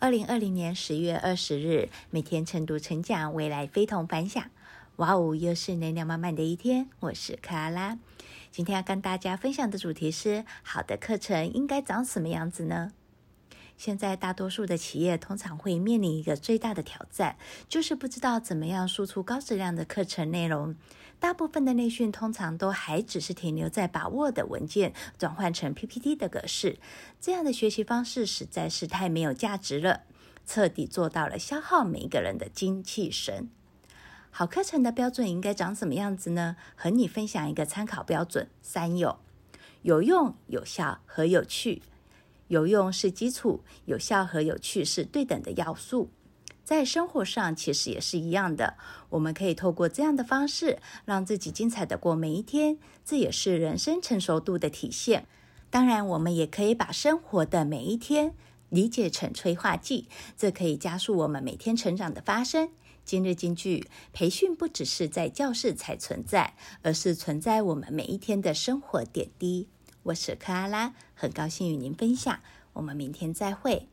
二零二零年十月二十日，每天晨读晨讲，未来非同凡响。哇哦，又是能量满满的一天。我是克拉拉，今天要跟大家分享的主题是：好的课程应该长什么样子呢？现在大多数的企业通常会面临一个最大的挑战，就是不知道怎么样输出高质量的课程内容。大部分的内训通常都还只是停留在把 Word 文件转换成 PPT 的格式，这样的学习方式实在是太没有价值了，彻底做到了消耗每一个人的精气神。好课程的标准应该长什么样子呢？和你分享一个参考标准：三有，有用、有效和有趣。有用是基础，有效和有趣是对等的要素。在生活上其实也是一样的，我们可以透过这样的方式，让自己精彩的过每一天，这也是人生成熟度的体现。当然，我们也可以把生活的每一天理解成催化剂，这可以加速我们每天成长的发生。今日金句：培训不只是在教室才存在，而是存在我们每一天的生活点滴。我是克拉拉，很高兴与您分享，我们明天再会。